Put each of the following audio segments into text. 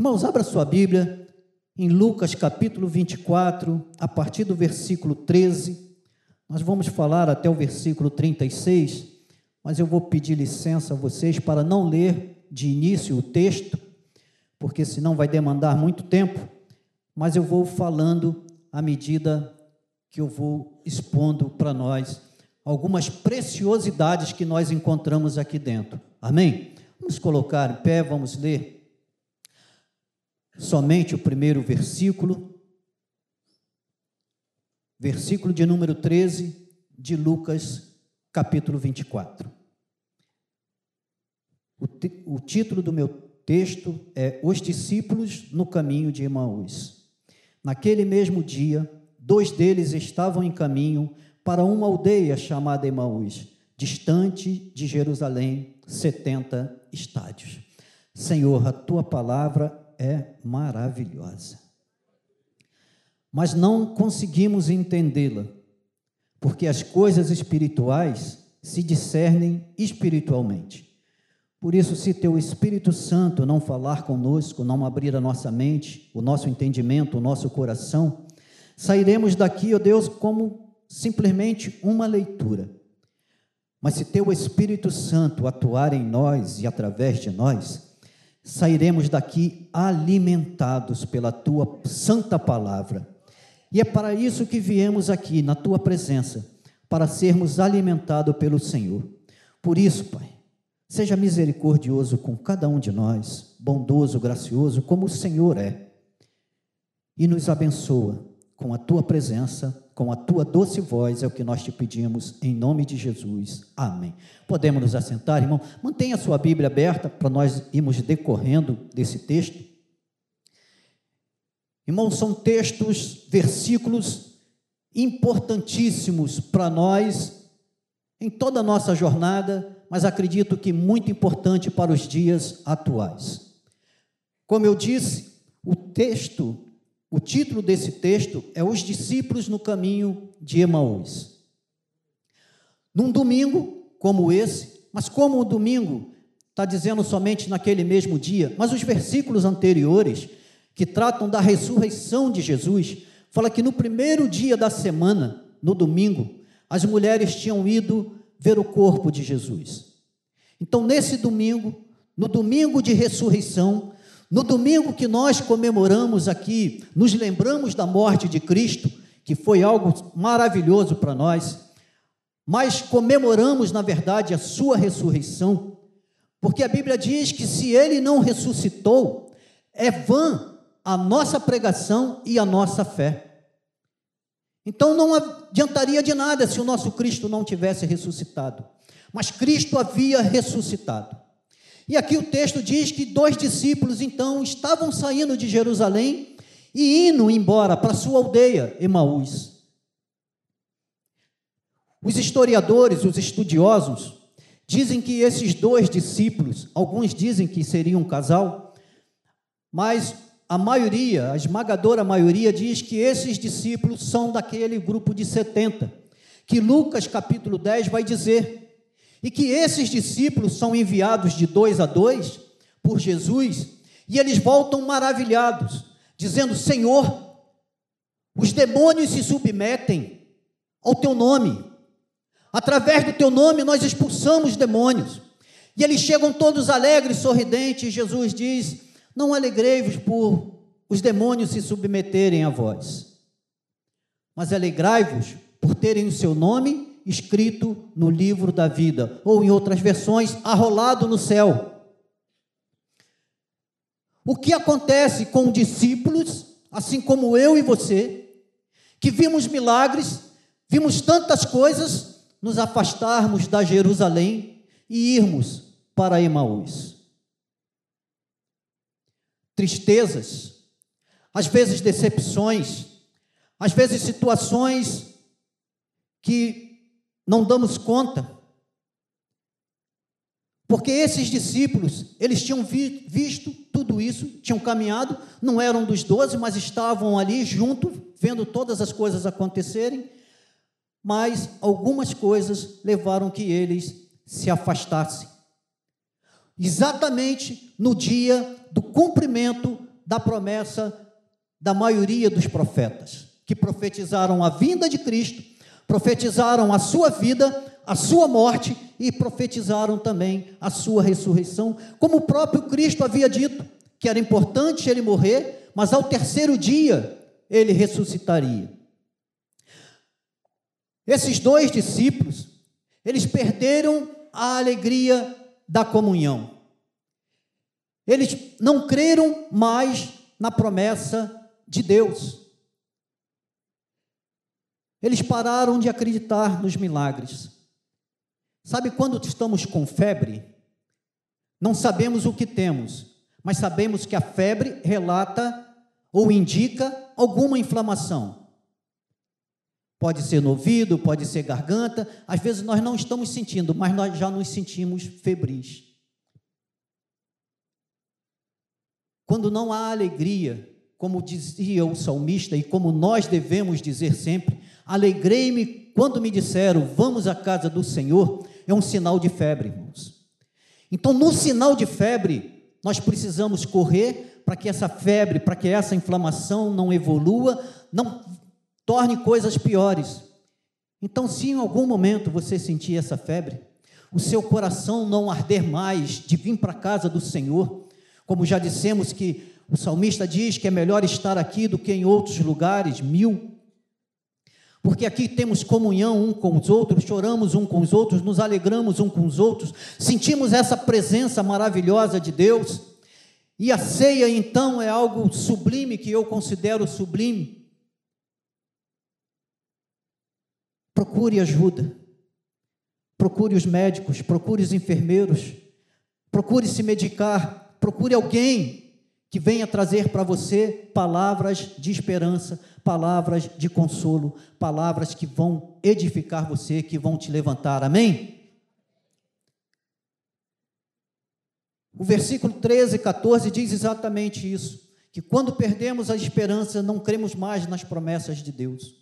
Irmãos, abra sua Bíblia em Lucas capítulo 24, a partir do versículo 13. Nós vamos falar até o versículo 36, mas eu vou pedir licença a vocês para não ler de início o texto, porque senão vai demandar muito tempo, mas eu vou falando à medida que eu vou expondo para nós algumas preciosidades que nós encontramos aqui dentro. Amém? Vamos colocar em pé, vamos ler somente o primeiro versículo, versículo de número 13 de Lucas, capítulo 24. O, o título do meu texto é Os discípulos no caminho de Emaús. Naquele mesmo dia, dois deles estavam em caminho para uma aldeia chamada Emaús, distante de Jerusalém, 70 estádios. Senhor, a tua palavra é maravilhosa. Mas não conseguimos entendê-la, porque as coisas espirituais se discernem espiritualmente. Por isso, se teu Espírito Santo não falar conosco, não abrir a nossa mente, o nosso entendimento, o nosso coração, sairemos daqui, ó Deus, como simplesmente uma leitura. Mas se teu Espírito Santo atuar em nós e através de nós, sairemos daqui alimentados pela tua santa palavra. E é para isso que viemos aqui, na tua presença, para sermos alimentados pelo Senhor. Por isso, Pai, seja misericordioso com cada um de nós, bondoso, gracioso, como o Senhor é, e nos abençoa com a tua presença com a tua doce voz, é o que nós te pedimos, em nome de Jesus. Amém. Podemos nos assentar, irmão? Mantenha a sua Bíblia aberta para nós irmos decorrendo desse texto. Irmão, são textos, versículos importantíssimos para nós em toda a nossa jornada, mas acredito que muito importante para os dias atuais. Como eu disse, o texto o título desse texto é Os discípulos no caminho de Emaús. Num domingo como esse, mas como o domingo está dizendo somente naquele mesmo dia, mas os versículos anteriores, que tratam da ressurreição de Jesus, fala que no primeiro dia da semana, no domingo, as mulheres tinham ido ver o corpo de Jesus. Então, nesse domingo, no domingo de ressurreição, no domingo que nós comemoramos aqui, nos lembramos da morte de Cristo, que foi algo maravilhoso para nós, mas comemoramos, na verdade, a sua ressurreição, porque a Bíblia diz que se ele não ressuscitou, é vã a nossa pregação e a nossa fé. Então não adiantaria de nada se o nosso Cristo não tivesse ressuscitado, mas Cristo havia ressuscitado. E aqui o texto diz que dois discípulos então estavam saindo de Jerusalém e indo embora para sua aldeia, Emaús. Os historiadores, os estudiosos, dizem que esses dois discípulos, alguns dizem que seriam um casal, mas a maioria, a esmagadora maioria, diz que esses discípulos são daquele grupo de 70, que Lucas capítulo 10 vai dizer e que esses discípulos são enviados de dois a dois por Jesus, e eles voltam maravilhados, dizendo: Senhor, os demônios se submetem ao teu nome, através do teu nome nós expulsamos demônios. E eles chegam todos alegres, sorridentes, e Jesus diz: Não alegrei-vos por os demônios se submeterem a vós, mas alegrai-vos por terem o seu nome escrito no livro da vida, ou em outras versões, arrolado no céu. O que acontece com discípulos, assim como eu e você, que vimos milagres, vimos tantas coisas, nos afastarmos da Jerusalém e irmos para Emaús? Tristezas, às vezes decepções, às vezes situações que não damos conta. Porque esses discípulos, eles tinham vi, visto tudo isso, tinham caminhado, não eram dos doze, mas estavam ali junto, vendo todas as coisas acontecerem, mas algumas coisas levaram que eles se afastassem. Exatamente no dia do cumprimento da promessa da maioria dos profetas, que profetizaram a vinda de Cristo, profetizaram a sua vida, a sua morte e profetizaram também a sua ressurreição, como o próprio Cristo havia dito, que era importante ele morrer, mas ao terceiro dia ele ressuscitaria. Esses dois discípulos, eles perderam a alegria da comunhão. Eles não creram mais na promessa de Deus. Eles pararam de acreditar nos milagres. Sabe quando estamos com febre? Não sabemos o que temos, mas sabemos que a febre relata ou indica alguma inflamação. Pode ser no ouvido, pode ser garganta, às vezes nós não estamos sentindo, mas nós já nos sentimos febris. Quando não há alegria, como dizia o salmista e como nós devemos dizer sempre, alegrei-me quando me disseram, vamos à casa do Senhor, é um sinal de febre, irmãos. Então, no sinal de febre, nós precisamos correr para que essa febre, para que essa inflamação não evolua, não torne coisas piores. Então, se em algum momento você sentir essa febre, o seu coração não arder mais de vir para a casa do Senhor, como já dissemos que o salmista diz que é melhor estar aqui do que em outros lugares, mil. Porque aqui temos comunhão um com os outros, choramos um com os outros, nos alegramos um com os outros, sentimos essa presença maravilhosa de Deus. E a ceia, então, é algo sublime que eu considero sublime. Procure ajuda, procure os médicos, procure os enfermeiros, procure se medicar, procure alguém que venha trazer para você palavras de esperança, palavras de consolo, palavras que vão edificar você, que vão te levantar. Amém? O versículo 13 e 14 diz exatamente isso: que quando perdemos a esperança, não cremos mais nas promessas de Deus.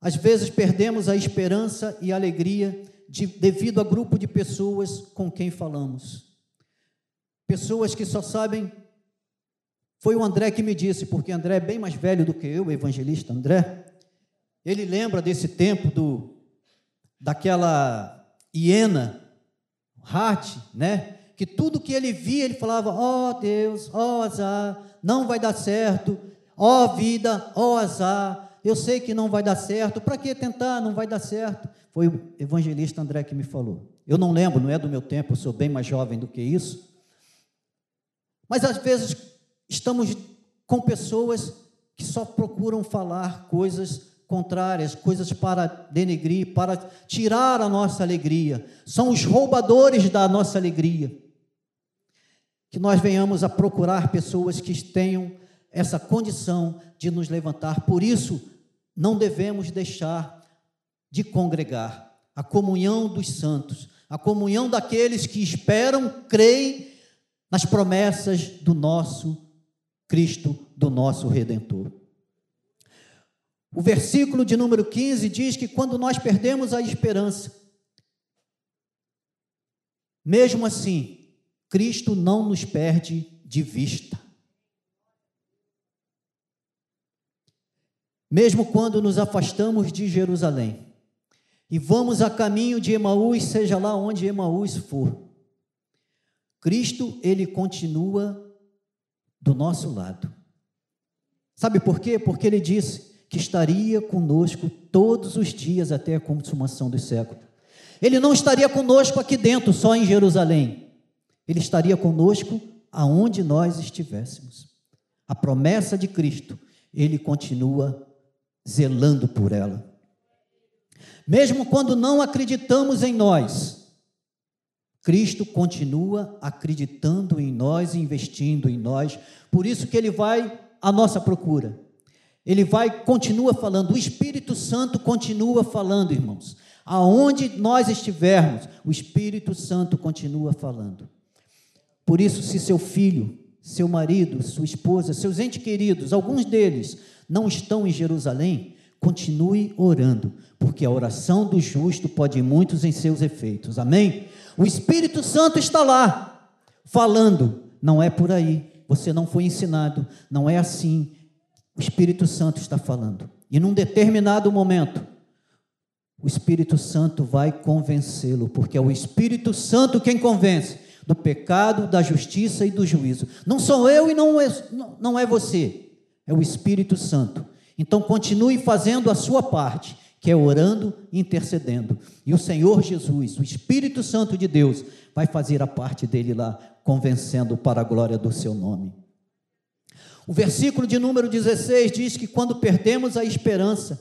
Às vezes perdemos a esperança e a alegria de, devido a grupo de pessoas com quem falamos pessoas que só sabem. Foi o André que me disse, porque André é bem mais velho do que eu, o evangelista André. Ele lembra desse tempo do daquela hiena, Hart, né? Que tudo que ele via, ele falava: "Ó oh, Deus, ó oh, azar, não vai dar certo. Ó oh, vida, ó azar, eu sei que não vai dar certo. Para que tentar? Não vai dar certo." Foi o evangelista André que me falou. Eu não lembro, não é do meu tempo, eu sou bem mais jovem do que isso. Mas às vezes estamos com pessoas que só procuram falar coisas contrárias, coisas para denegrir, para tirar a nossa alegria. São os roubadores da nossa alegria. Que nós venhamos a procurar pessoas que tenham essa condição de nos levantar. Por isso, não devemos deixar de congregar a comunhão dos santos, a comunhão daqueles que esperam, creem nas promessas do nosso Cristo, do nosso Redentor. O versículo de número 15 diz que quando nós perdemos a esperança, mesmo assim, Cristo não nos perde de vista. Mesmo quando nos afastamos de Jerusalém e vamos a caminho de Emaús, seja lá onde Emaús for, Cristo, ele continua do nosso lado. Sabe por quê? Porque ele disse que estaria conosco todos os dias até a consumação dos séculos. Ele não estaria conosco aqui dentro, só em Jerusalém. Ele estaria conosco aonde nós estivéssemos. A promessa de Cristo, ele continua zelando por ela. Mesmo quando não acreditamos em nós, Cristo continua acreditando em nós, investindo em nós, por isso que ele vai à nossa procura. Ele vai, continua falando, o Espírito Santo continua falando, irmãos. Aonde nós estivermos, o Espírito Santo continua falando. Por isso, se seu filho, seu marido, sua esposa, seus entes queridos, alguns deles não estão em Jerusalém, continue orando, porque a oração do justo pode ir muitos em seus efeitos. Amém? O Espírito Santo está lá, falando, não é por aí. Você não foi ensinado, não é assim. O Espírito Santo está falando. E num determinado momento, o Espírito Santo vai convencê-lo, porque é o Espírito Santo quem convence do pecado, da justiça e do juízo. Não sou eu e não é, não é você, é o Espírito Santo. Então continue fazendo a sua parte, que é orando e intercedendo. E o Senhor Jesus, o Espírito Santo de Deus, vai fazer a parte dele lá, convencendo para a glória do seu nome. O versículo de número 16 diz que quando perdemos a esperança,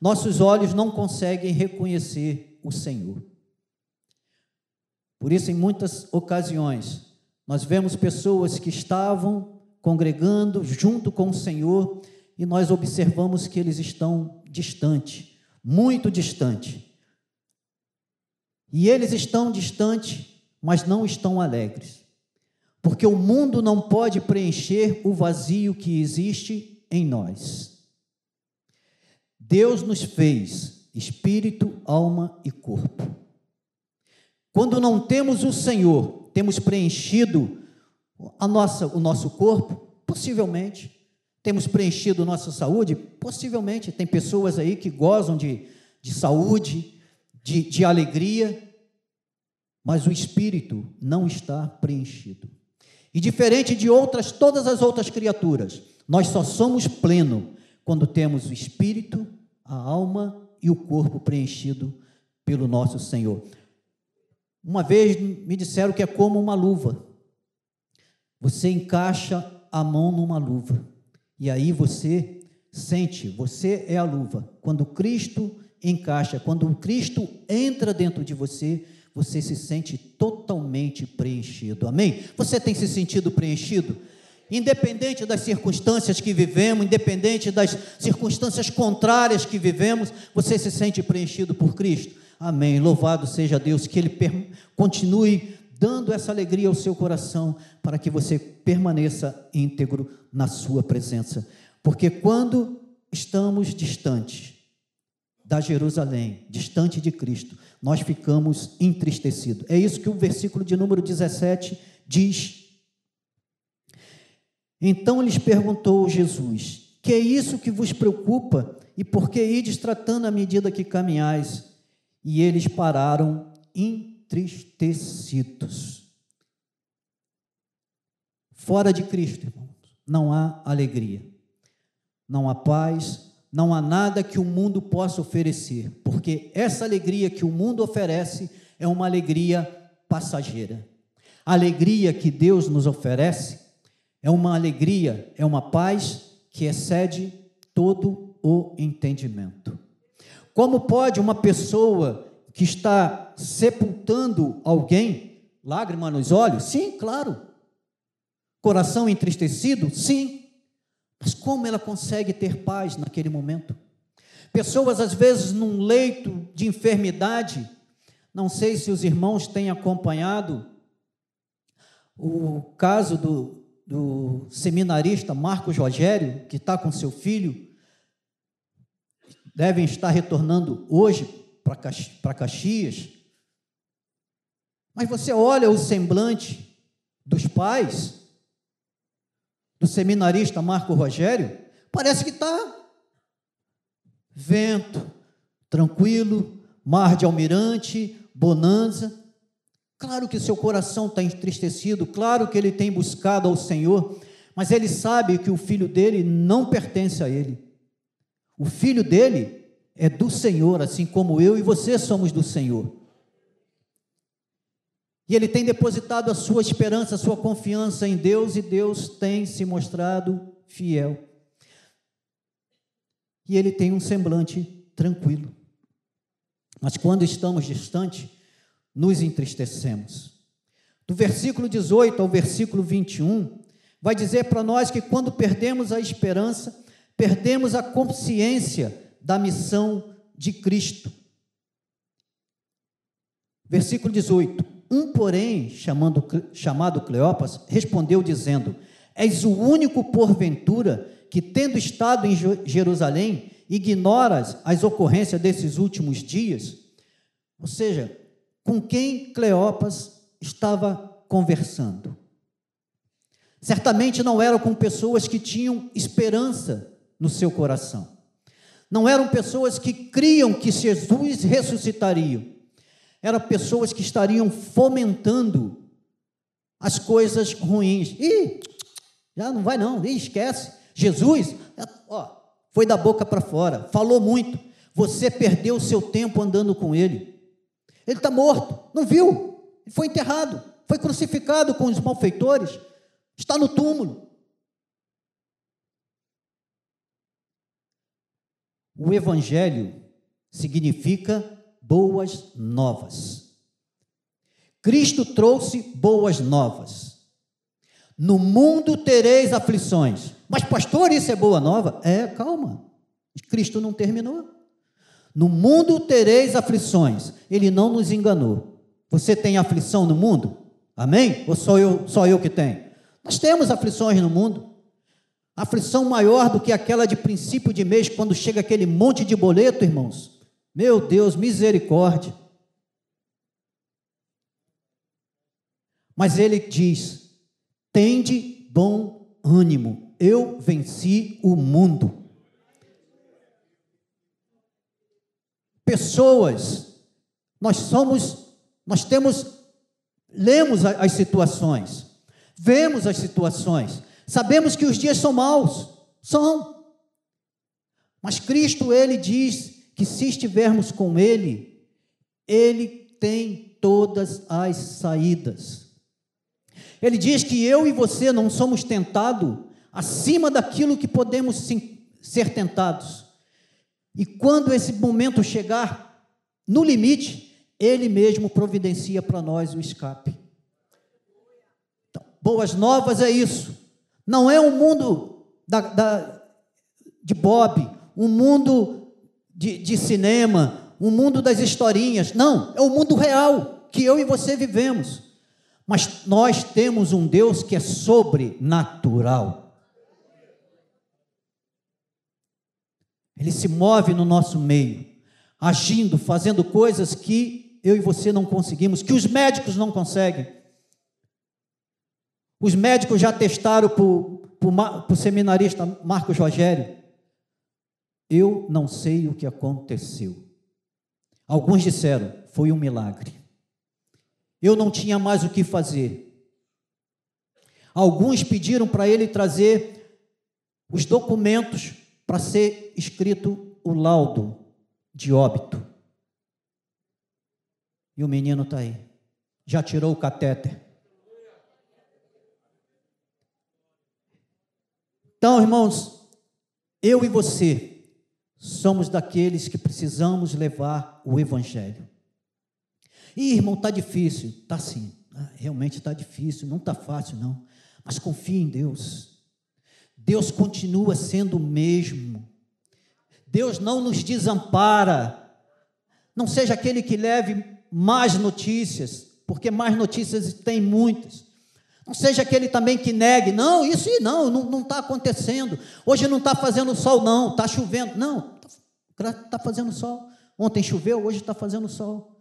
nossos olhos não conseguem reconhecer o Senhor. Por isso, em muitas ocasiões, nós vemos pessoas que estavam congregando junto com o Senhor e nós observamos que eles estão distante, muito distante. E eles estão distantes, mas não estão alegres. Porque o mundo não pode preencher o vazio que existe em nós. Deus nos fez espírito, alma e corpo. Quando não temos o Senhor, temos preenchido a nossa, o nosso corpo? Possivelmente. Temos preenchido nossa saúde? Possivelmente. Tem pessoas aí que gozam de, de saúde, de, de alegria, mas o espírito não está preenchido. E diferente de outras, todas as outras criaturas, nós só somos pleno quando temos o espírito, a alma e o corpo preenchido pelo nosso Senhor. Uma vez me disseram que é como uma luva. Você encaixa a mão numa luva e aí você sente, você é a luva. Quando Cristo encaixa, quando Cristo entra dentro de você, você se sente totalmente preenchido. Amém? Você tem se sentido preenchido? Independente das circunstâncias que vivemos, independente das circunstâncias contrárias que vivemos, você se sente preenchido por Cristo. Amém. Louvado seja Deus, que Ele continue dando essa alegria ao seu coração, para que você permaneça íntegro na Sua presença. Porque quando estamos distantes da Jerusalém, distante de Cristo, nós ficamos entristecidos. É isso que o versículo de número 17 diz. Então lhes perguntou Jesus: Que é isso que vos preocupa e por que ides tratando à medida que caminhais? E eles pararam entristecidos. Fora de Cristo, irmãos, não há alegria, não há paz, não há nada que o mundo possa oferecer, porque essa alegria que o mundo oferece é uma alegria passageira. A alegria que Deus nos oferece é uma alegria, é uma paz que excede todo o entendimento. Como pode uma pessoa que está sepultando alguém, lágrima nos olhos? Sim, claro. Coração entristecido? Sim. Mas como ela consegue ter paz naquele momento? Pessoas, às vezes, num leito de enfermidade, não sei se os irmãos têm acompanhado o caso do, do seminarista Marcos Rogério, que está com seu filho, devem estar retornando hoje para Caxias. Mas você olha o semblante dos pais, do seminarista Marco Rogério, parece que está vento, tranquilo, mar de almirante, bonança. Claro que seu coração está entristecido, claro que ele tem buscado ao Senhor, mas ele sabe que o filho dele não pertence a ele. O filho dele é do Senhor, assim como eu e você somos do Senhor. E ele tem depositado a sua esperança, a sua confiança em Deus, e Deus tem se mostrado fiel. E ele tem um semblante tranquilo. Mas quando estamos distantes, nos entristecemos. Do versículo 18 ao versículo 21, vai dizer para nós que quando perdemos a esperança, perdemos a consciência da missão de Cristo. Versículo 18: um, porém, chamando, chamado Cleopas, respondeu dizendo: És o único porventura que, tendo estado em Jerusalém, ignoras as ocorrências desses últimos dias? Ou seja, com quem Cleopas estava conversando? Certamente não eram com pessoas que tinham esperança no seu coração. Não eram pessoas que criam que Jesus ressuscitaria. Eram pessoas que estariam fomentando as coisas ruins. Ih, já não vai não, Ih, esquece. Jesus, ó, foi da boca para fora, falou muito. Você perdeu o seu tempo andando com ele. Ele está morto, não viu? Ele foi enterrado, foi crucificado com os malfeitores está no túmulo. O Evangelho significa boas novas. Cristo trouxe boas novas. No mundo tereis aflições. Mas, pastor, isso é boa nova? É, calma. Cristo não terminou. No mundo tereis aflições. Ele não nos enganou. Você tem aflição no mundo? Amém? Ou só eu, só eu que tenho? Nós temos aflições no mundo. Aflição maior do que aquela de princípio de mês, quando chega aquele monte de boleto, irmãos. Meu Deus, misericórdia. Mas ele diz: tende bom ânimo, eu venci o mundo. Pessoas, nós somos, nós temos, lemos as situações, vemos as situações, sabemos que os dias são maus, são. Mas Cristo, ele diz que se estivermos com ele, ele tem todas as saídas. Ele diz que eu e você não somos tentados acima daquilo que podemos ser tentados. E quando esse momento chegar no limite, ele mesmo providencia para nós o escape. Boas novas é isso. Não é um mundo da, da, de Bob, um mundo de, de cinema, um mundo das historinhas. Não, é o mundo real que eu e você vivemos. Mas nós temos um Deus que é sobrenatural. Ele se move no nosso meio, agindo, fazendo coisas que eu e você não conseguimos, que os médicos não conseguem. Os médicos já testaram para o seminarista Marcos Rogério. Eu não sei o que aconteceu. Alguns disseram, foi um milagre. Eu não tinha mais o que fazer. Alguns pediram para ele trazer os documentos para ser escrito o laudo de óbito. E o menino está aí. Já tirou o catéter. Então, irmãos, eu e você somos daqueles que precisamos levar o Evangelho. E, irmão, está difícil. Está sim. Ah, realmente está difícil. Não está fácil, não. Mas confie em Deus. Deus continua sendo o mesmo. Deus não nos desampara. Não seja aquele que leve mais notícias, porque mais notícias tem muitas. Não seja aquele também que negue, não, isso e não, não está acontecendo. Hoje não está fazendo sol, não, está chovendo. Não, está tá fazendo sol. Ontem choveu, hoje está fazendo sol.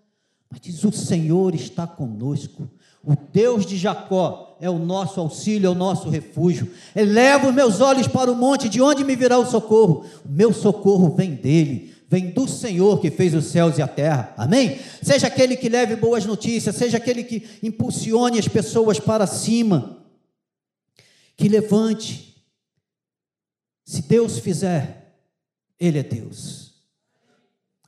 Mas diz: o Senhor está conosco. O Deus de Jacó é o nosso auxílio, é o nosso refúgio. Eleva os meus olhos para o monte, de onde me virá o socorro? O meu socorro vem dele vem do Senhor que fez os céus e a terra. Amém? Seja aquele que leve boas notícias, seja aquele que impulsione as pessoas para cima, que levante. Se Deus fizer, Ele é Deus.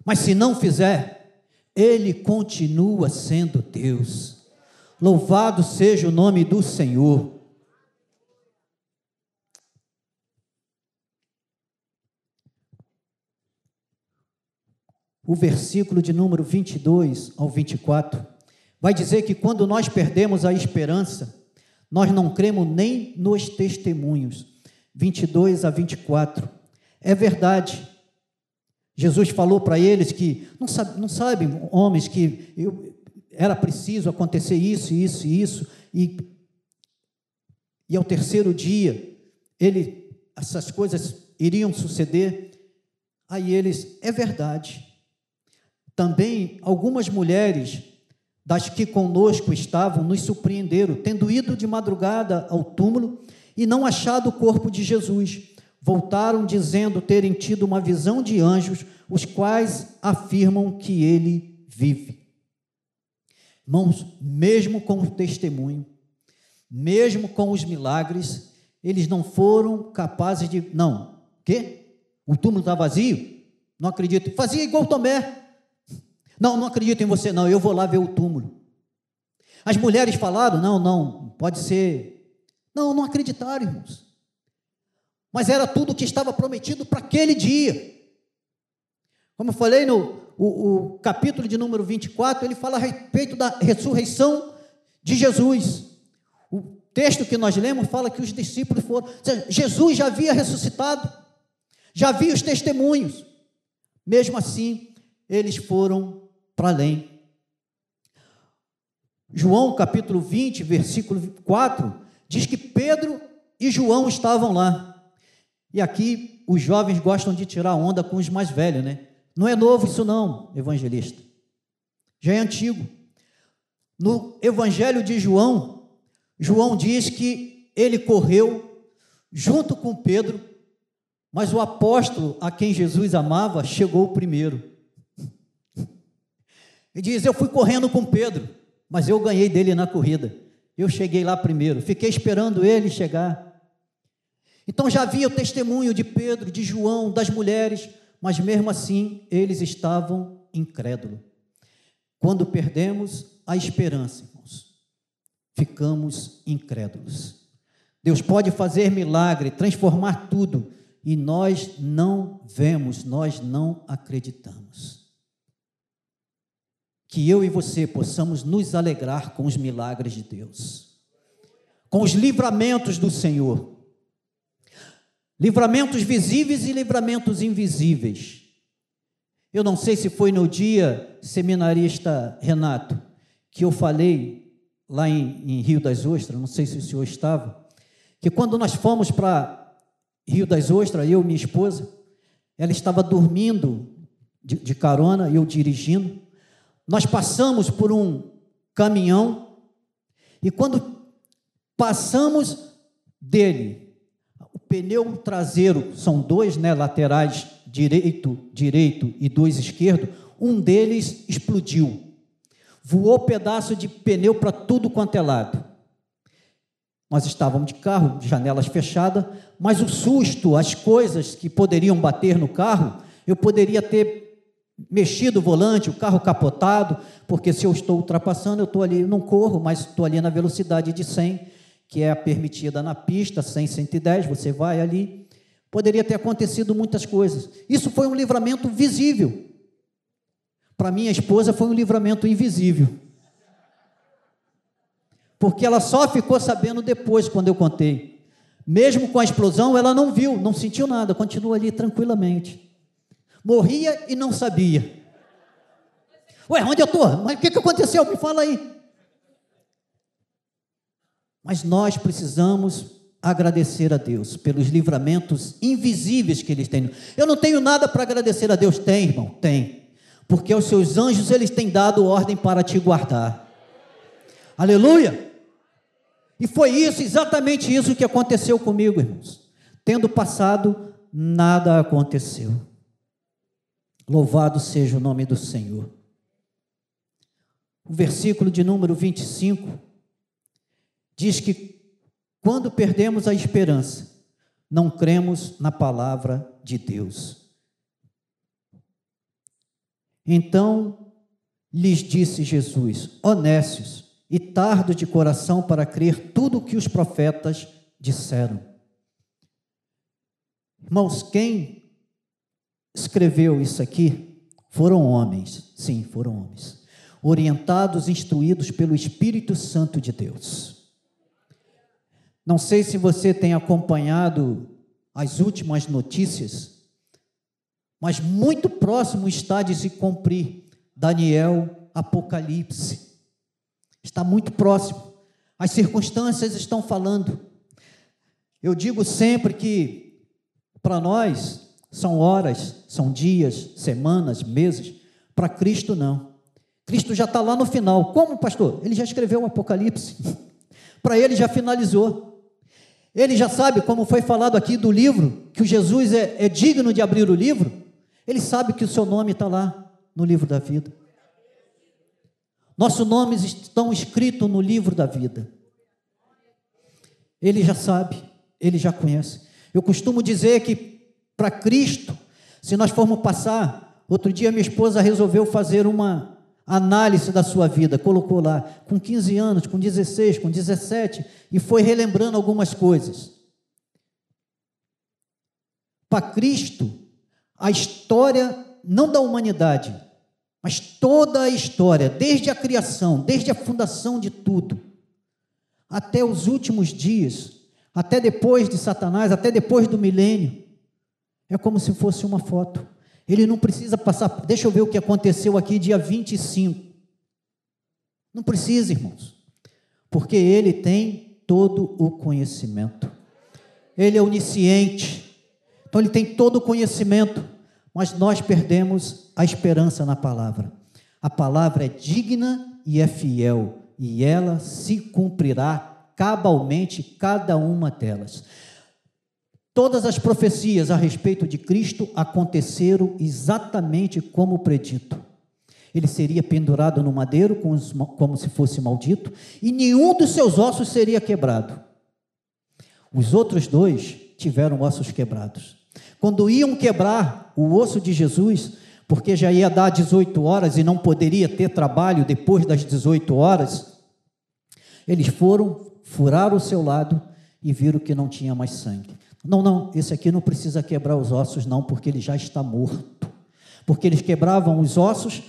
Mas se não fizer, Ele continua sendo Deus. Louvado seja o nome do Senhor. O versículo de número 22 ao 24, vai dizer que quando nós perdemos a esperança, nós não cremos nem nos testemunhos. 22 a 24. É verdade. Jesus falou para eles que não, sabe, não sabem, homens, que eu, era preciso acontecer isso, isso e isso, e, e ao terceiro dia ele, essas coisas iriam suceder. Aí eles, é verdade. Também algumas mulheres das que conosco estavam nos surpreenderam, tendo ido de madrugada ao túmulo e não achado o corpo de Jesus. Voltaram dizendo terem tido uma visão de anjos, os quais afirmam que ele vive. Irmãos, mesmo com o testemunho, mesmo com os milagres, eles não foram capazes de. Não, quê? O túmulo está vazio? Não acredito. Fazia igual Tomé. Não, não acredito em você, não. Eu vou lá ver o túmulo. As mulheres falaram: não, não, pode ser. Não, não acreditaram, irmãos. Mas era tudo o que estava prometido para aquele dia. Como eu falei no o, o capítulo de número 24, ele fala a respeito da ressurreição de Jesus. O texto que nós lemos fala que os discípulos foram. Jesus já havia ressuscitado, já havia os testemunhos. Mesmo assim, eles foram para além. João capítulo 20, versículo 4, diz que Pedro e João estavam lá. E aqui os jovens gostam de tirar onda com os mais velhos, né? Não é novo isso não, evangelista. Já é antigo. No Evangelho de João, João diz que ele correu junto com Pedro, mas o apóstolo a quem Jesus amava chegou primeiro. Ele diz: Eu fui correndo com Pedro, mas eu ganhei dele na corrida. Eu cheguei lá primeiro, fiquei esperando ele chegar. Então já havia o testemunho de Pedro, de João, das mulheres, mas mesmo assim eles estavam incrédulos. Quando perdemos a esperança, irmãos, ficamos incrédulos. Deus pode fazer milagre, transformar tudo, e nós não vemos, nós não acreditamos. Que eu e você possamos nos alegrar com os milagres de Deus, com os livramentos do Senhor Livramentos visíveis e livramentos invisíveis. Eu não sei se foi no dia seminarista Renato que eu falei lá em, em Rio das Ostras, não sei se o senhor estava, que quando nós fomos para Rio das Ostras, eu e minha esposa, ela estava dormindo de, de carona, eu dirigindo. Nós passamos por um caminhão e quando passamos dele, pneu traseiro, são dois né, laterais, direito, direito e dois esquerdo, um deles explodiu. Voou pedaço de pneu para tudo quanto é lado. Nós estávamos de carro, janelas fechadas, mas o susto, as coisas que poderiam bater no carro, eu poderia ter mexido o volante, o carro capotado, porque se eu estou ultrapassando, eu estou ali, não corro, mas estou ali na velocidade de 100 que é a permitida na pista, 100, 110, você vai ali. Poderia ter acontecido muitas coisas. Isso foi um livramento visível. Para minha esposa foi um livramento invisível. Porque ela só ficou sabendo depois, quando eu contei. Mesmo com a explosão, ela não viu, não sentiu nada, continua ali tranquilamente. Morria e não sabia. Ué, onde eu estou? Mas o que, que aconteceu? Me fala aí. Mas nós precisamos agradecer a Deus pelos livramentos invisíveis que Ele tem. Eu não tenho nada para agradecer a Deus. Tem, irmão? Tem. Porque os seus anjos, eles têm dado ordem para te guardar. Aleluia! E foi isso, exatamente isso que aconteceu comigo, irmãos. Tendo passado, nada aconteceu. Louvado seja o nome do Senhor. O versículo de número 25 diz que quando perdemos a esperança, não cremos na palavra de Deus. Então lhes disse Jesus: honestos e tardo de coração para crer tudo o que os profetas disseram. Irmãos, quem escreveu isso aqui foram homens, sim, foram homens, orientados, instruídos pelo Espírito Santo de Deus. Não sei se você tem acompanhado as últimas notícias, mas muito próximo está de se cumprir Daniel Apocalipse. Está muito próximo. As circunstâncias estão falando. Eu digo sempre que para nós são horas, são dias, semanas, meses, para Cristo não. Cristo já está lá no final. Como, pastor? Ele já escreveu o Apocalipse. Para ele já finalizou. Ele já sabe, como foi falado aqui do livro, que o Jesus é, é digno de abrir o livro. Ele sabe que o seu nome está lá no livro da vida. Nossos nomes estão escritos no livro da vida. Ele já sabe, ele já conhece. Eu costumo dizer que para Cristo, se nós formos passar, outro dia minha esposa resolveu fazer uma análise da sua vida, colocou lá, com 15 anos, com 16, com 17, e foi relembrando algumas coisas. Para Cristo, a história não da humanidade, mas toda a história, desde a criação, desde a fundação de tudo, até os últimos dias, até depois de Satanás, até depois do milênio, é como se fosse uma foto. Ele não precisa passar. Deixa eu ver o que aconteceu aqui, dia 25. Não precisa, irmãos, porque ele tem todo o conhecimento. Ele é onisciente, então ele tem todo o conhecimento, mas nós perdemos a esperança na palavra. A palavra é digna e é fiel, e ela se cumprirá cabalmente cada uma delas. Todas as profecias a respeito de Cristo aconteceram exatamente como predito. Ele seria pendurado no madeiro como se fosse maldito, e nenhum dos seus ossos seria quebrado. Os outros dois tiveram ossos quebrados. Quando iam quebrar o osso de Jesus, porque já ia dar 18 horas e não poderia ter trabalho depois das 18 horas, eles foram, furaram o seu lado e viram que não tinha mais sangue. Não, não, esse aqui não precisa quebrar os ossos, não, porque ele já está morto. Porque eles quebravam os ossos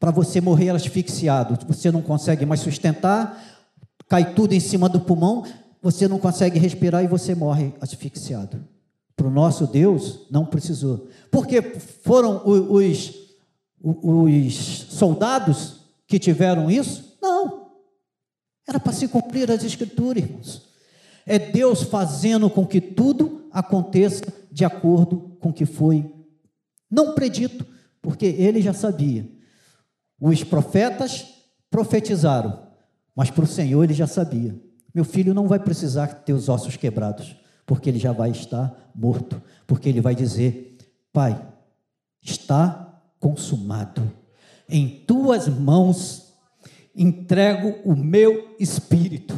para você morrer asfixiado. Você não consegue mais sustentar, cai tudo em cima do pulmão, você não consegue respirar e você morre asfixiado. Para o nosso Deus, não precisou. Porque foram os, os soldados que tiveram isso? Não. Era para se cumprir as escrituras, irmãos. É Deus fazendo com que tudo aconteça de acordo com o que foi não predito, porque ele já sabia. Os profetas profetizaram, mas para o Senhor ele já sabia. Meu filho não vai precisar ter os ossos quebrados, porque ele já vai estar morto, porque ele vai dizer: Pai, está consumado. Em tuas mãos entrego o meu espírito.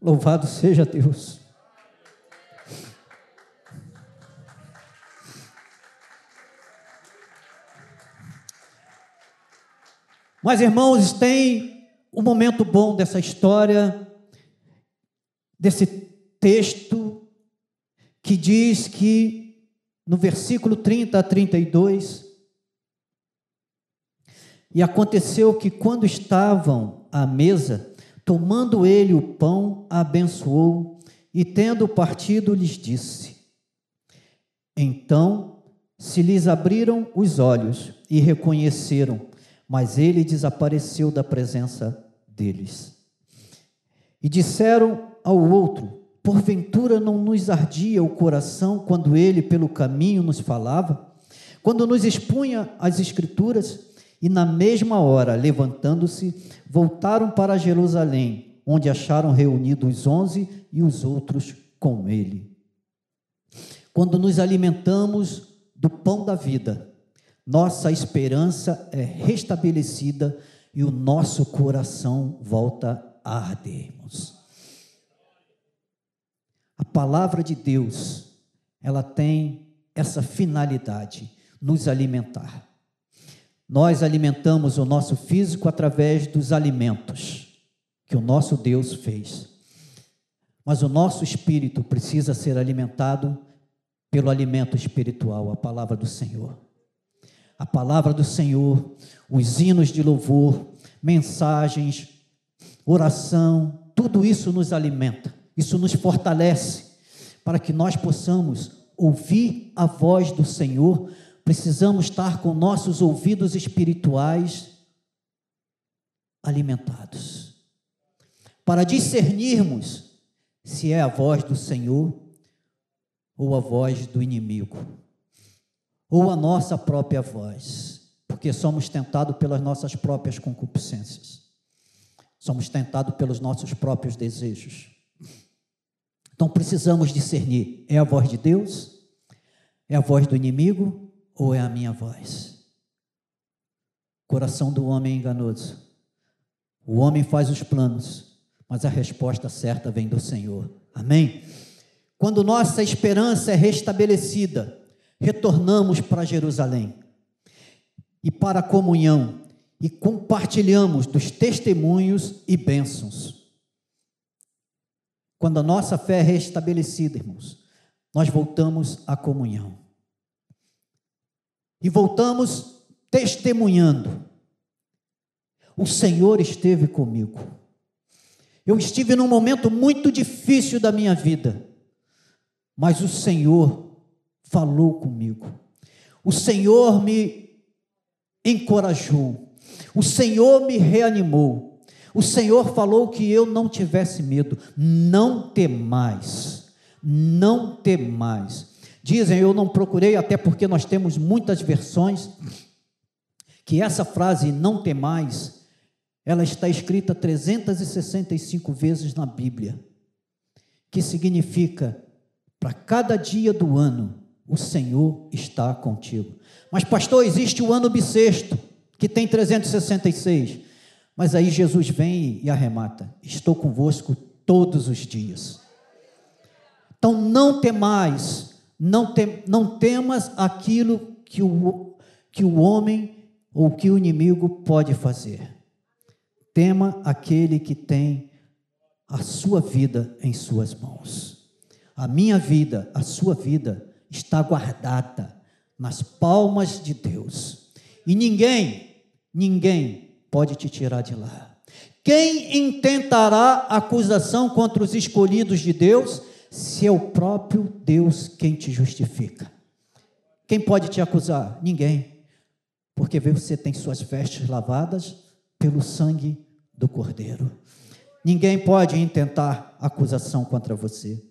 Louvado seja Deus. Mas, irmãos, tem um momento bom dessa história, desse texto, que diz que, no versículo 30 a 32, e aconteceu que, quando estavam à mesa, Tomando ele o pão, abençoou e, tendo partido, lhes disse: Então se lhes abriram os olhos e reconheceram, mas ele desapareceu da presença deles. E disseram ao outro: Porventura não nos ardia o coração quando ele pelo caminho nos falava, quando nos expunha as Escrituras? E na mesma hora, levantando-se, voltaram para Jerusalém, onde acharam reunidos os onze e os outros com ele. Quando nos alimentamos do pão da vida, nossa esperança é restabelecida e o nosso coração volta a ardermos. A palavra de Deus, ela tem essa finalidade, nos alimentar. Nós alimentamos o nosso físico através dos alimentos que o nosso Deus fez. Mas o nosso espírito precisa ser alimentado pelo alimento espiritual, a palavra do Senhor. A palavra do Senhor, os hinos de louvor, mensagens, oração, tudo isso nos alimenta, isso nos fortalece para que nós possamos ouvir a voz do Senhor precisamos estar com nossos ouvidos espirituais alimentados, para discernirmos se é a voz do Senhor ou a voz do inimigo, ou a nossa própria voz. Porque somos tentados pelas nossas próprias concupiscências. Somos tentados pelos nossos próprios desejos. Então precisamos discernir: é a voz de Deus? É a voz do inimigo? Ou é a minha voz? Coração do homem é enganoso. O homem faz os planos, mas a resposta certa vem do Senhor. Amém? Quando nossa esperança é restabelecida, retornamos para Jerusalém e para a comunhão e compartilhamos dos testemunhos e bênçãos. Quando a nossa fé é restabelecida, irmãos, nós voltamos à comunhão. E voltamos testemunhando. O Senhor esteve comigo. Eu estive num momento muito difícil da minha vida, mas o Senhor falou comigo. O Senhor me encorajou. O Senhor me reanimou. O Senhor falou que eu não tivesse medo. Não temais. Não temais. Dizem, eu não procurei, até porque nós temos muitas versões, que essa frase, não temais, ela está escrita 365 vezes na Bíblia, que significa, para cada dia do ano, o Senhor está contigo. Mas, pastor, existe o ano bissexto, que tem 366. Mas aí Jesus vem e arremata: Estou convosco todos os dias. Então não temais, não, tem, não temas aquilo que o, que o homem ou que o inimigo pode fazer. Tema aquele que tem a sua vida em suas mãos. A minha vida, a sua vida está guardada nas palmas de Deus. E ninguém, ninguém pode te tirar de lá. Quem intentará acusação contra os escolhidos de Deus, se é o próprio Deus quem te justifica? Quem pode te acusar? Ninguém. Porque você tem suas vestes lavadas pelo sangue do Cordeiro. Ninguém pode intentar acusação contra você.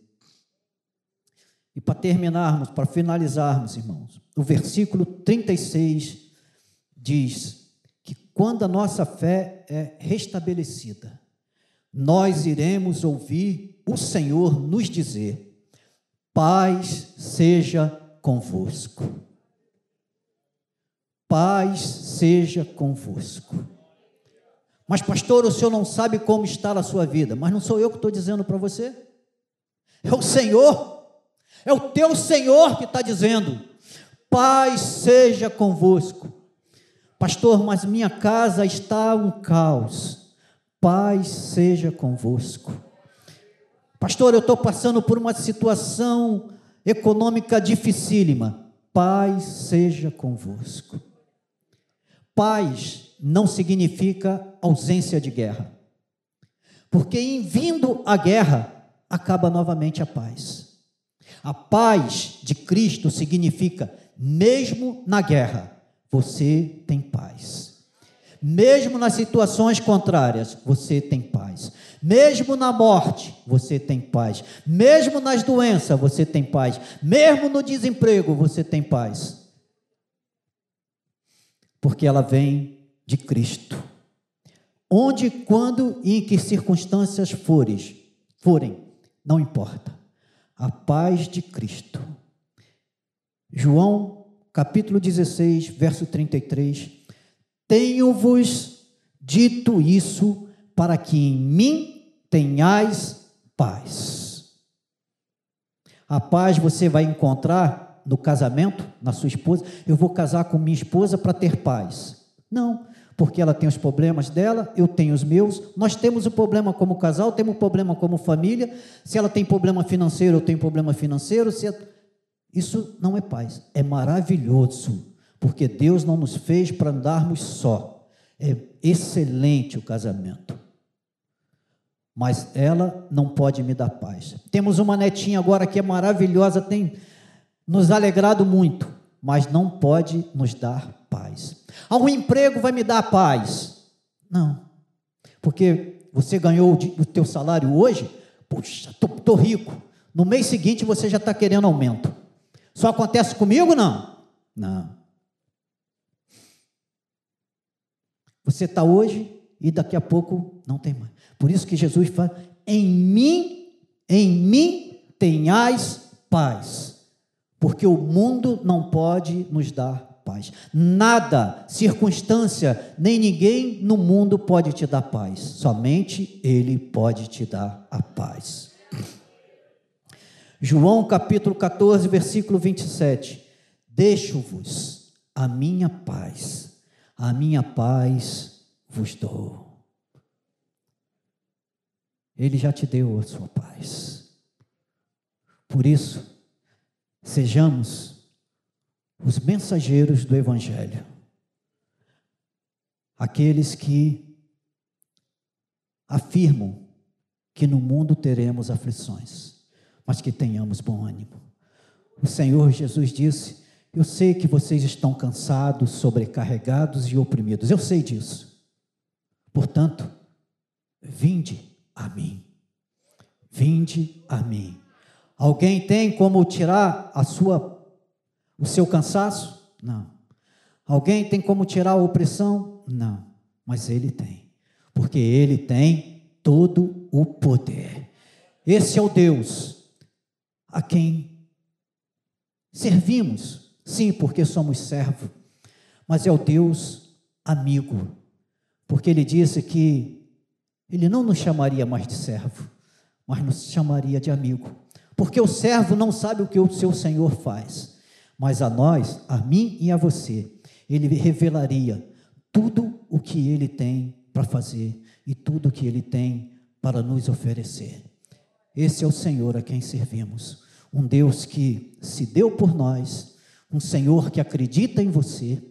E para terminarmos, para finalizarmos, irmãos, o versículo 36 diz que quando a nossa fé é restabelecida, nós iremos ouvir o Senhor nos dizer: paz seja convosco. Paz seja convosco. Mas, pastor, o senhor não sabe como está a sua vida. Mas não sou eu que estou dizendo para você. É o Senhor. É o teu Senhor que está dizendo: Paz seja convosco. Pastor, mas minha casa está um caos. Paz seja convosco. Pastor, eu estou passando por uma situação econômica dificílima. Paz seja convosco. Paz não significa ausência de guerra. Porque em vindo a guerra, acaba novamente a paz. A paz de Cristo significa, mesmo na guerra, você tem paz. Mesmo nas situações contrárias, você tem paz. Mesmo na morte, você tem paz. Mesmo nas doenças, você tem paz. Mesmo no desemprego, você tem paz. Porque ela vem de Cristo. Onde, quando e em que circunstâncias fores, forem, não importa a paz de Cristo. João, capítulo 16, verso 33. Tenho-vos dito isso para que em mim tenhais paz. A paz você vai encontrar no casamento, na sua esposa. Eu vou casar com minha esposa para ter paz. Não porque ela tem os problemas dela, eu tenho os meus, nós temos o problema como casal, temos o problema como família, se ela tem problema financeiro, eu tenho problema financeiro, se isso não é paz, é maravilhoso, porque Deus não nos fez para andarmos só, é excelente o casamento, mas ela não pode me dar paz. Temos uma netinha agora que é maravilhosa, tem nos alegrado muito, mas não pode nos dar paz. Ah, o emprego vai me dar paz. Não. Porque você ganhou o teu salário hoje, puxa, estou rico. No mês seguinte você já está querendo aumento. Só acontece comigo? Não. Não. Você está hoje e daqui a pouco não tem mais. Por isso que Jesus fala: em mim, em mim tenhais paz, porque o mundo não pode nos dar paz. Nada, circunstância, nem ninguém no mundo pode te dar paz. Somente Ele pode te dar a paz. João capítulo 14, versículo 27. Deixo-vos a minha paz, a minha paz vos dou. Ele já te deu a sua paz. Por isso, sejamos os mensageiros do Evangelho, aqueles que afirmam que no mundo teremos aflições, mas que tenhamos bom ânimo. O Senhor Jesus disse: Eu sei que vocês estão cansados, sobrecarregados e oprimidos, eu sei disso. Portanto, vinde a mim. Vinde a mim. Alguém tem como tirar a sua o seu cansaço? Não. Alguém tem como tirar a opressão? Não. Mas ele tem. Porque ele tem todo o poder. Esse é o Deus a quem servimos. Sim, porque somos servo. Mas é o Deus amigo. Porque ele disse que ele não nos chamaria mais de servo, mas nos chamaria de amigo. Porque o servo não sabe o que o seu senhor faz, mas a nós, a mim e a você, ele revelaria tudo o que ele tem para fazer e tudo o que ele tem para nos oferecer. Esse é o Senhor a quem servimos, um Deus que se deu por nós, um Senhor que acredita em você,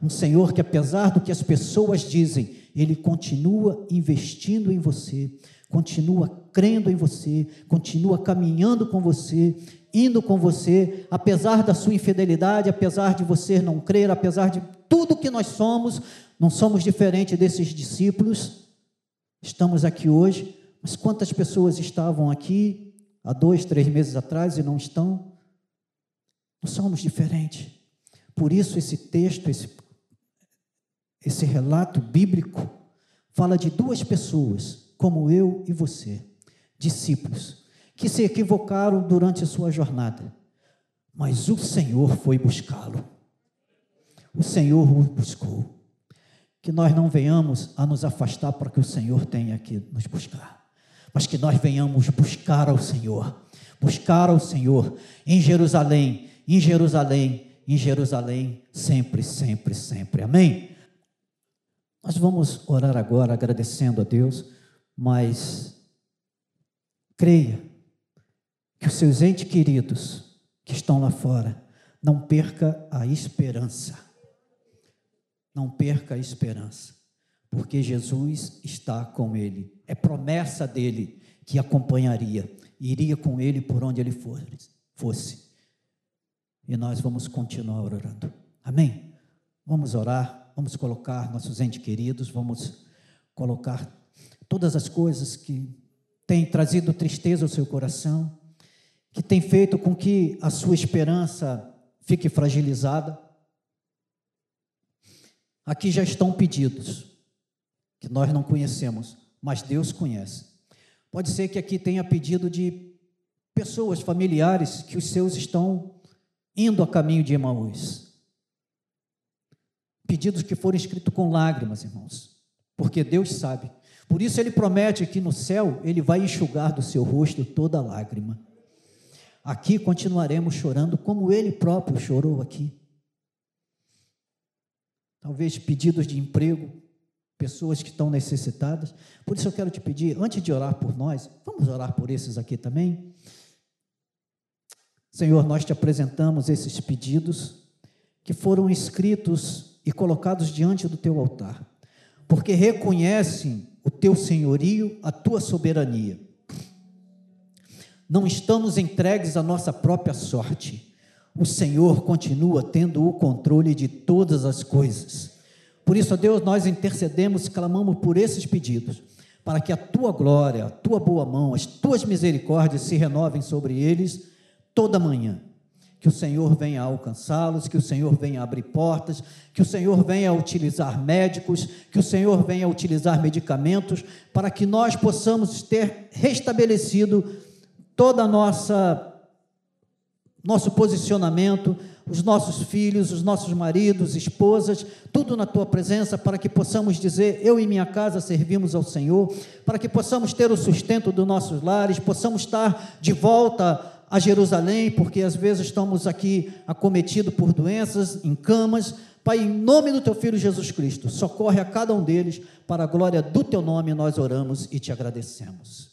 um Senhor que, apesar do que as pessoas dizem, ele continua investindo em você, continua crendo em você, continua caminhando com você, indo com você, apesar da sua infidelidade, apesar de você não crer, apesar de tudo que nós somos, não somos diferentes desses discípulos. Estamos aqui hoje, mas quantas pessoas estavam aqui há dois, três meses atrás e não estão? Não somos diferentes. Por isso, esse texto, esse esse relato bíblico fala de duas pessoas, como eu e você, discípulos, que se equivocaram durante a sua jornada, mas o Senhor foi buscá-lo. O Senhor o buscou. Que nós não venhamos a nos afastar para que o Senhor tenha que nos buscar, mas que nós venhamos buscar ao Senhor, buscar ao Senhor em Jerusalém, em Jerusalém, em Jerusalém, sempre, sempre, sempre. Amém? Nós vamos orar agora agradecendo a Deus, mas creia que os seus entes queridos que estão lá fora não perca a esperança. Não perca a esperança, porque Jesus está com ele. É promessa dele que acompanharia, iria com ele por onde ele fosse. E nós vamos continuar orando. Amém? Vamos orar. Vamos colocar nossos entes queridos, vamos colocar todas as coisas que têm trazido tristeza ao seu coração, que tem feito com que a sua esperança fique fragilizada. Aqui já estão pedidos que nós não conhecemos, mas Deus conhece. Pode ser que aqui tenha pedido de pessoas familiares que os seus estão indo a caminho de Emaús pedidos que foram escritos com lágrimas, irmãos, porque Deus sabe. Por isso ele promete que no céu ele vai enxugar do seu rosto toda lágrima. Aqui continuaremos chorando como ele próprio chorou aqui. Talvez pedidos de emprego, pessoas que estão necessitadas. Por isso eu quero te pedir, antes de orar por nós, vamos orar por esses aqui também. Senhor, nós te apresentamos esses pedidos que foram escritos e colocados diante do teu altar, porque reconhecem o teu senhorio, a tua soberania. Não estamos entregues à nossa própria sorte. O Senhor continua tendo o controle de todas as coisas. Por isso, ó Deus, nós intercedemos, clamamos por esses pedidos, para que a tua glória, a tua boa mão, as tuas misericórdias se renovem sobre eles toda manhã. Que o Senhor venha alcançá-los, que o Senhor venha abrir portas, que o Senhor venha utilizar médicos, que o Senhor venha utilizar medicamentos, para que nós possamos ter restabelecido toda a nossa nosso posicionamento, os nossos filhos, os nossos maridos, esposas, tudo na tua presença, para que possamos dizer: Eu e minha casa servimos ao Senhor, para que possamos ter o sustento dos nossos lares, possamos estar de volta a Jerusalém, porque às vezes estamos aqui acometidos por doenças, em camas. Pai, em nome do teu filho Jesus Cristo, socorre a cada um deles, para a glória do teu nome nós oramos e te agradecemos.